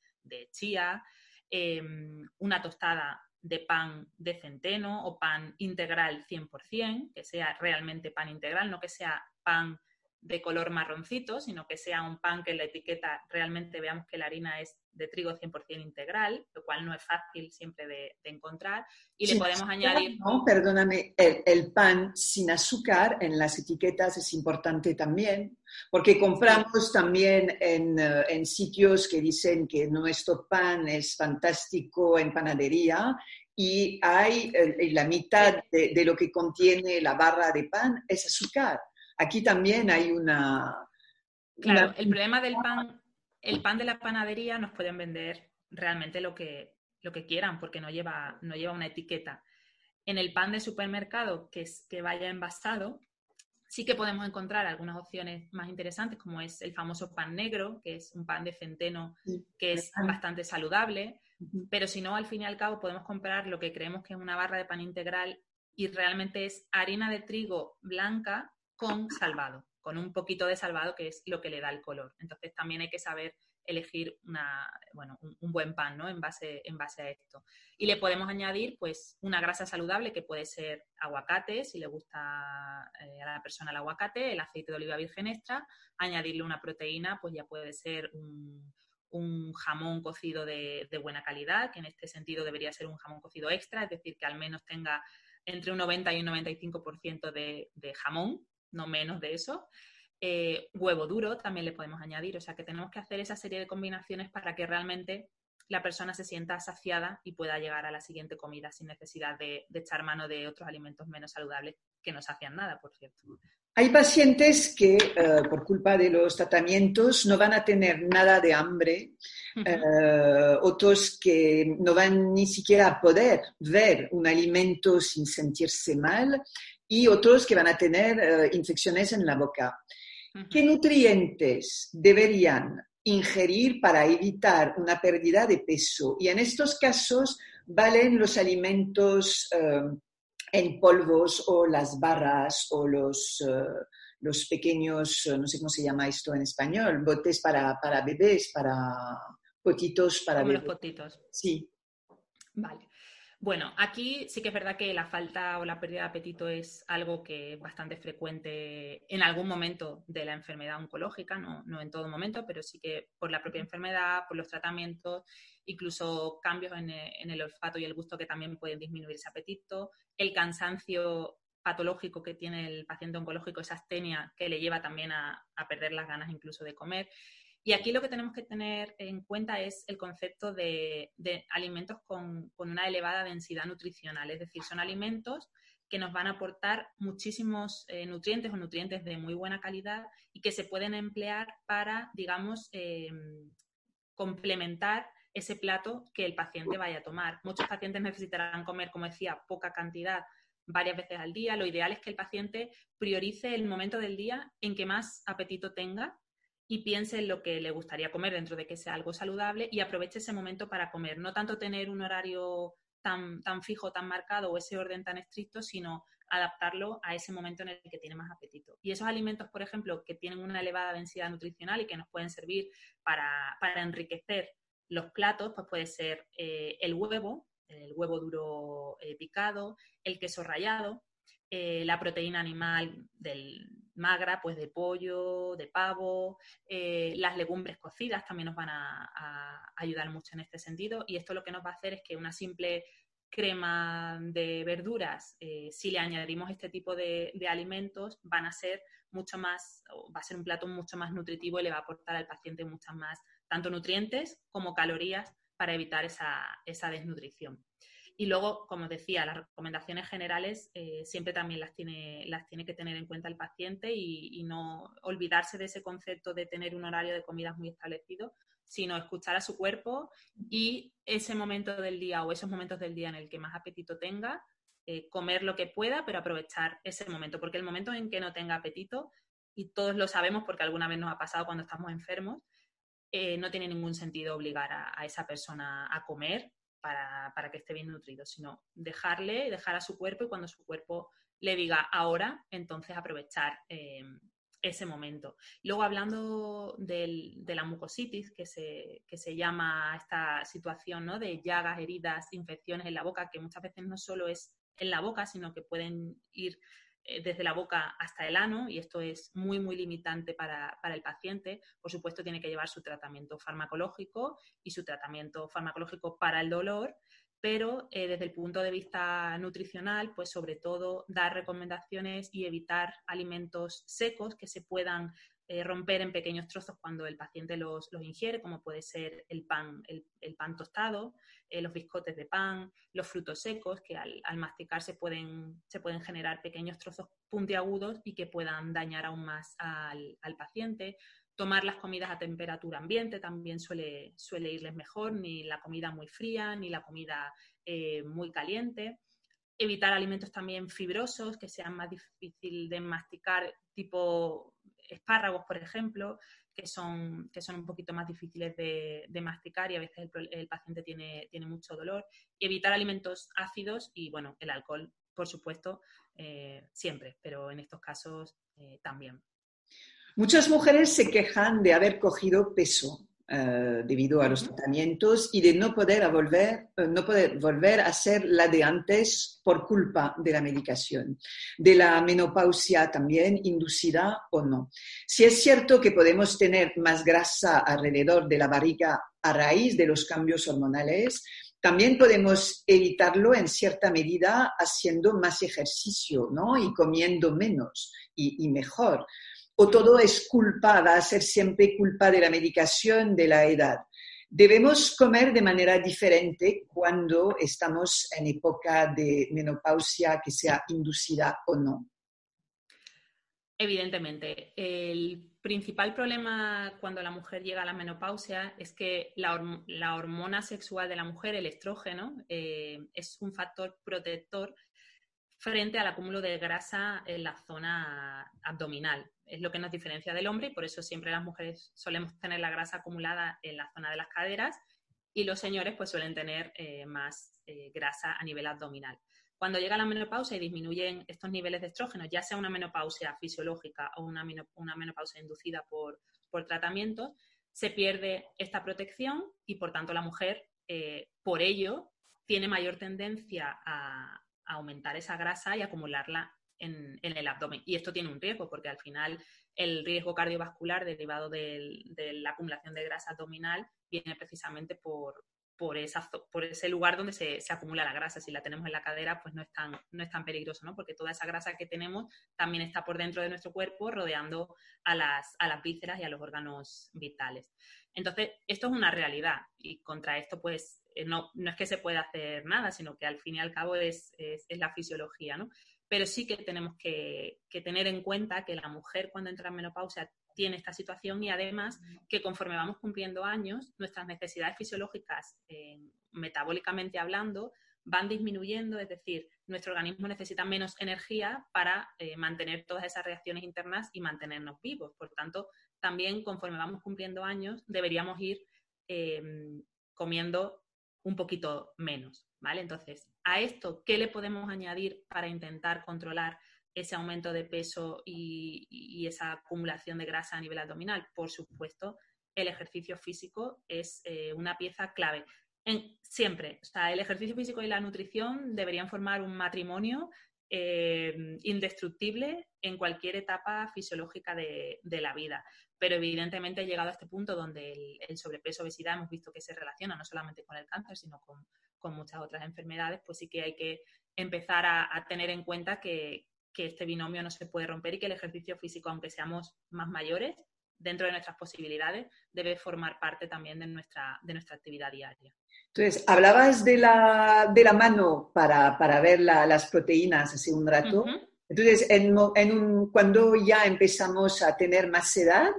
[SPEAKER 2] chía, em, una tostada de pan de centeno o pan integral 100%, que sea realmente pan integral, no que sea pan de color marroncito, sino que sea un pan que en la etiqueta realmente veamos que la harina es de trigo 100% integral, lo cual no es fácil siempre de, encontrar. Y le podemos añadir...
[SPEAKER 1] No, perdóname, el, pan sin azúcar en las etiquetas es importante también, porque compramos también en, eh, en, sitios que dicen que nuestro pan es fantástico en panadería y hay eh, la mitad de, de lo que contiene la barra de pan es azúcar. Aquí también hay una...
[SPEAKER 2] Claro, el problema del pan, el pan de la panadería nos pueden vender realmente lo que, lo que quieran porque no lleva, no lleva una etiqueta. En el pan de supermercado que, es, que vaya envasado, sí que podemos encontrar algunas opciones más interesantes, como es el famoso pan negro, que es un pan de centeno que es bastante saludable, pero si no, al fin y al cabo podemos comprar lo que creemos que es una barra de pan integral y realmente es harina de trigo blanca con salvado, con un poquito de salvado que es lo que le da el color. Entonces también hay que saber elegir una, bueno, un, buen pan ¿no? en, base, en base a esto. Y le podemos añadir pues una grasa saludable que puede ser aguacate, si le gusta eh, a la persona el aguacate, el aceite de oliva virgen extra, añadirle una proteína, pues ya puede ser un, jamón cocido de, buena calidad, que en este sentido debería ser un jamón cocido extra, es decir, que al menos tenga entre un 90 y un 95% de, de jamón, no menos de eso. Eh, huevo duro también le podemos añadir, o sea que tenemos que hacer esa serie de combinaciones para que realmente la persona se sienta saciada y pueda llegar a la siguiente comida sin necesidad de, echar mano de otros alimentos menos saludables que no sacian nada, por cierto.
[SPEAKER 1] Hay pacientes que eh, por culpa de los tratamientos no van a tener nada de hambre, eh, otros que no van ni siquiera a poder ver un alimento sin sentirse mal y otros que van a tener eh, infecciones en la boca. ¿Qué nutrientes deberían ingerir para evitar una pérdida de peso? Y en estos casos valen los alimentos eh, en polvos o las barras o los, eh, los pequeños, no sé cómo se llama esto en español, botes para, para bebés, para potitos para
[SPEAKER 2] bebés. Los potitos.
[SPEAKER 1] Sí.
[SPEAKER 2] Vale. Bueno, aquí sí que es verdad que la falta o la pérdida de apetito es algo que es bastante frecuente en algún momento de la enfermedad oncológica, no, en todo momento, pero sí que por la propia enfermedad, por los tratamientos, incluso cambios en, el olfato y el gusto que también pueden disminuir ese apetito, el cansancio patológico que tiene el paciente oncológico, esa astenia que le lleva también a perder las ganas incluso de comer. Y aquí lo que tenemos que tener en cuenta es el concepto de, alimentos con, una elevada densidad nutricional, es decir, son alimentos que nos van a aportar muchísimos eh, nutrientes o nutrientes de muy buena calidad y que se pueden emplear para, digamos, em, complementar ese plato que el paciente vaya a tomar. Muchos pacientes necesitarán comer, como decía, poca cantidad varias veces al día. Lo ideal es que el paciente priorice el momento del día en que más apetito tenga y piense en lo que le gustaría comer dentro de que sea algo saludable y aproveche ese momento para comer. No tanto tener un horario tan, tan fijo, tan marcado o ese orden tan estricto, sino adaptarlo a ese momento en el que tiene más apetito. Y esos alimentos, por ejemplo, que tienen una elevada densidad nutricional y que nos pueden servir para, enriquecer los platos, pues puede ser eh, el huevo, el huevo duro eh, picado, el queso rallado, eh, la proteína animal del magra, pues de pollo, de pavo, eh, las legumbres cocidas también nos van a, ayudar mucho en este sentido y esto lo que nos va a hacer es que una simple crema de verduras, eh, si le añadimos este tipo de, alimentos, van a ser mucho más, va a ser un plato mucho más nutritivo y le va a aportar al paciente muchas más, tanto nutrientes como calorías para evitar esa desnutrición. Y luego, como decía, las recomendaciones generales eh, siempre también las tiene, las tiene que tener en cuenta el paciente y, no olvidarse de ese concepto de tener un horario de comidas muy establecido, sino escuchar a su cuerpo y ese momento del día o esos momentos del día en el que más apetito tenga, eh, comer lo que pueda, pero aprovechar ese momento, porque el momento en que no tenga apetito, y todos lo sabemos porque alguna vez nos ha pasado cuando estamos enfermos, eh, no tiene ningún sentido obligar a, esa persona a comer para, que esté bien nutrido, sino dejarle, dejar a su cuerpo y cuando su cuerpo le diga ahora, entonces aprovechar eh, ese momento. Luego, hablando de la mucositis, que se, que se llama esta situación ¿no? de llagas, heridas, infecciones en la boca, que muchas veces no solo es en la boca, sino que pueden ir desde la boca hasta el ano y esto es muy, muy limitante para, el paciente. Por supuesto, tiene que llevar su tratamiento farmacológico y su tratamiento farmacológico para el dolor, pero eh, desde el punto de vista nutricional, pues sobre todo dar recomendaciones y evitar alimentos secos que se puedan eh, romper en pequeños trozos cuando el paciente los, ingiere, como puede ser el pan, el, pan tostado, eh, los biscotes de pan, los frutos secos, que al, masticar se pueden, se pueden, generar pequeños trozos puntiagudos y que puedan dañar aún más al, paciente. Tomar las comidas a temperatura ambiente también suele, suele irles mejor, ni la comida muy fría, ni la comida eh, muy caliente evitar alimentos también fibrosos que sean más difícil de masticar, tipo espárragos, por ejemplo, que son, que son un poquito más difíciles de, masticar y a veces el, paciente tiene, tiene, mucho dolor. Y evitar alimentos ácidos y, bueno, el alcohol, por supuesto, eh, siempre, pero en estos casos eh, también.
[SPEAKER 1] Muchas mujeres se quejan de haber cogido peso eh, debido a los tratamientos y de no poder, volver, eh, no poder volver a ser la de antes por culpa de la medicación, de la menopausia también inducida o no. Si es cierto que podemos tener más grasa alrededor de la barriga a raíz de los cambios hormonales, también podemos evitarlo en cierta medida haciendo más ejercicio ¿no? y comiendo menos y mejor o todo es culpa, va a ser siempre culpa de la medicación, de la edad. Debemos comer de manera diferente cuando estamos en época de menopausia, que sea inducida o no.
[SPEAKER 2] Evidentemente, el principal problema cuando la mujer llega a la menopausia es que la, hormona sexual de la mujer, el estrógeno, eh, es un factor protector frente al acúmulo de grasa en la zona abdominal. Es lo que nos diferencia del hombre y por eso siempre las mujeres solemos tener la grasa acumulada en la zona de las caderas y los señores pues suelen tener eh, más eh, grasa a nivel abdominal. Cuando llega la menopausia y disminuyen estos niveles de estrógeno, ya sea una menopausia fisiológica o una, menopausia inducida por, tratamiento, se pierde esta protección y por tanto la mujer eh, por ello tiene mayor tendencia a, aumentar esa grasa y acumularla en, el abdomen. Y esto tiene un riesgo, porque al final el riesgo cardiovascular derivado de la acumulación de grasa abdominal viene precisamente por, ese lugar donde se, acumula la grasa. Si la tenemos en la cadera, pues no es tan, no es tan peligroso, ¿no? Porque toda esa grasa que tenemos también está por dentro de nuestro cuerpo, rodeando a las, vísceras y a los órganos vitales. Entonces, esto es una realidad y contra esto, pues, no, no, es que se pueda hacer nada, sino que al fin y al cabo es, la fisiología, ¿no? Pero sí que tenemos que, tener en cuenta que la mujer cuando entra en menopausia tiene esta situación y además que conforme vamos cumpliendo años, nuestras necesidades fisiológicas, eh, metabólicamente hablando, van disminuyendo, es decir, nuestro organismo necesita menos energía para eh, mantener todas esas reacciones internas y mantenernos vivos. Por tanto, también conforme vamos cumpliendo años, deberíamos ir comiendo un poquito menos, ¿vale? Entonces, a esto, ¿qué le podemos añadir para intentar controlar ese aumento de peso y, esa acumulación de grasa a nivel abdominal? Por supuesto, el ejercicio físico es eh, una pieza clave. En, siempre, o sea, el ejercicio físico y la nutrición deberían formar un matrimonio eh, indestructible en cualquier etapa fisiológica de, la vida. Pero evidentemente he llegado a este punto donde el, sobrepeso, obesidad, hemos visto que se relaciona no solamente con el cáncer, sino con, muchas otras enfermedades, pues sí que hay que empezar a, tener en cuenta que, este binomio no se puede romper y que el ejercicio físico, aunque seamos más mayores, dentro de nuestras posibilidades, debe formar parte también de nuestra, de nuestra actividad diaria.
[SPEAKER 1] Entonces, hablabas de la, de la mano para, para ver las proteínas hace un rato. Entonces, en, un, cuando ya empezamos a tener más edad,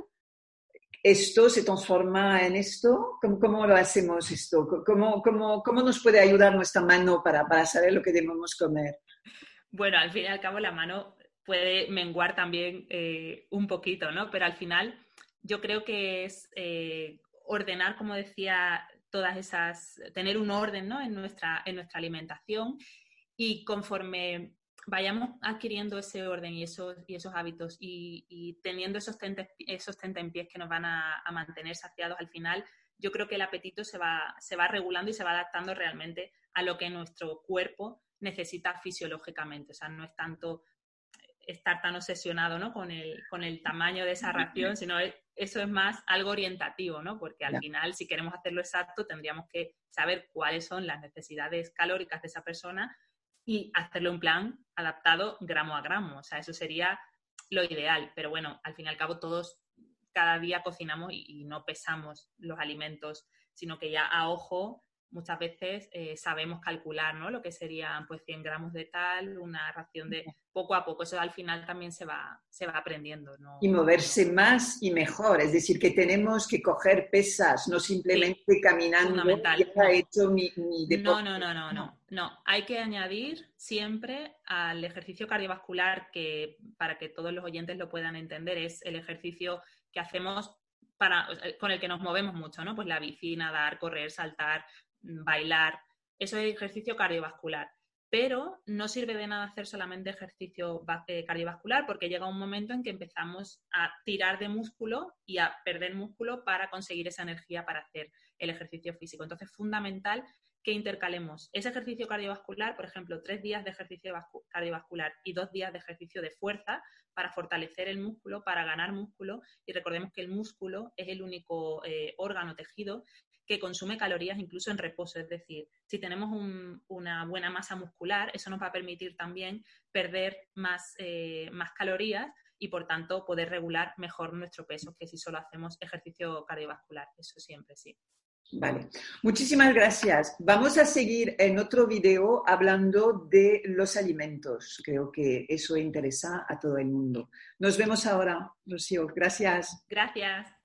[SPEAKER 1] ¿esto se transforma en esto? ¿Cómo, cómo lo hacemos esto? ¿Cómo, cómo, ¿Cómo, nos puede ayudar nuestra mano para, para saber lo que debemos comer?
[SPEAKER 2] Bueno, al fin y al cabo la mano puede menguar también eh, un poquito, ¿no? Pero al final yo creo que es eh, ordenar, como decía, todas esas, tener un orden ¿no? en, nuestra, en nuestra alimentación y conforme vayamos adquiriendo ese orden y esos, y esos hábitos y, teniendo esos, tentes, esos pies que nos van a, a, mantener saciados al final, yo creo que el apetito se va, se va regulando y se va adaptando realmente a lo que nuestro cuerpo necesita fisiológicamente. O sea, no es tanto estar tan obsesionado ¿no? con, el, con el tamaño de esa ración, sino eso es más algo orientativo, ¿no? porque al final si queremos hacerlo exacto tendríamos que saber cuáles son las necesidades calóricas de esa persona y hacerlo en plan adaptado gramo a gramo. O sea, eso sería lo ideal. Pero bueno, al fin y al cabo todos cada día cocinamos y no pesamos los alimentos, sino que ya a ojo muchas veces eh, sabemos calcular ¿no? lo que serían pues 100 gramos de tal, una ración de poco a poco. Eso al final también se va, se va aprendiendo. ¿no?
[SPEAKER 1] Y moverse más y mejor. Es decir, que tenemos que coger pesas, no simplemente caminando.
[SPEAKER 2] hecho mi, no, no, no, no, no, no. Hay que añadir siempre al ejercicio cardiovascular que, para que todos los oyentes lo puedan entender, es el ejercicio que hacemos para, con el que nos movemos mucho, ¿no? Pues la bici, nadar, correr, saltar, bailar, eso es ejercicio cardiovascular. Pero no sirve de nada hacer solamente ejercicio eh, cardiovascular porque llega un momento en que empezamos a tirar de músculo y a perder músculo para conseguir esa energía para hacer el ejercicio físico. Entonces es fundamental que intercalemos ese ejercicio cardiovascular, por ejemplo, tres días de ejercicio cardiovascular y dos días de ejercicio de fuerza para fortalecer el músculo, para ganar músculo. Y recordemos que el músculo es el único eh, órgano tejido que consume calorías incluso en reposo. Es decir, si tenemos una buena masa muscular, eso nos va a permitir también perder eh, más calorías y por tanto poder regular mejor nuestro peso que si solo hacemos ejercicio cardiovascular. Eso siempre sí.
[SPEAKER 1] Vale, muchísimas gracias. Vamos a seguir en otro video hablando de los alimentos. Creo que eso interesa a todo el mundo. Nos vemos ahora, Rocío. Gracias.
[SPEAKER 2] Gracias.